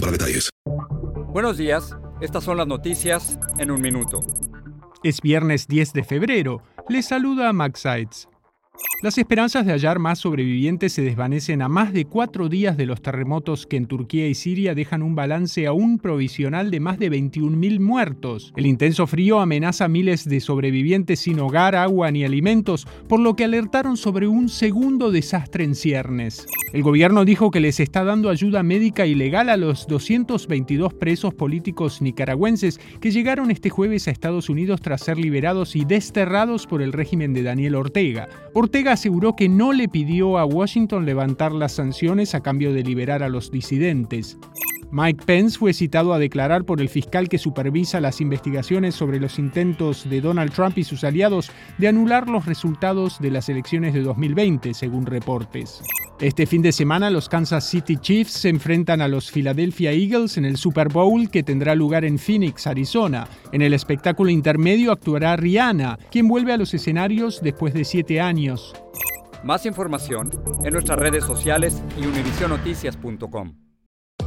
para detalles. Buenos días, estas son las noticias en un minuto. Es viernes 10 de febrero. Les saluda Max Sides. Las esperanzas de hallar más sobrevivientes se desvanecen a más de cuatro días de los terremotos que en Turquía y Siria dejan un balance aún provisional de más de 21.000 muertos. El intenso frío amenaza a miles de sobrevivientes sin hogar, agua ni alimentos, por lo que alertaron sobre un segundo desastre en ciernes. El gobierno dijo que les está dando ayuda médica y legal a los 222 presos políticos nicaragüenses que llegaron este jueves a Estados Unidos tras ser liberados y desterrados por el régimen de Daniel Ortega. Ortega aseguró que no le pidió a Washington levantar las sanciones a cambio de liberar a los disidentes. Mike Pence fue citado a declarar por el fiscal que supervisa las investigaciones sobre los intentos de Donald Trump y sus aliados de anular los resultados de las elecciones de 2020, según reportes. Este fin de semana los Kansas City Chiefs se enfrentan a los Philadelphia Eagles en el Super Bowl que tendrá lugar en Phoenix, Arizona. En el espectáculo intermedio actuará Rihanna, quien vuelve a los escenarios después de siete años. Más información en nuestras redes sociales y univisionoticias.com.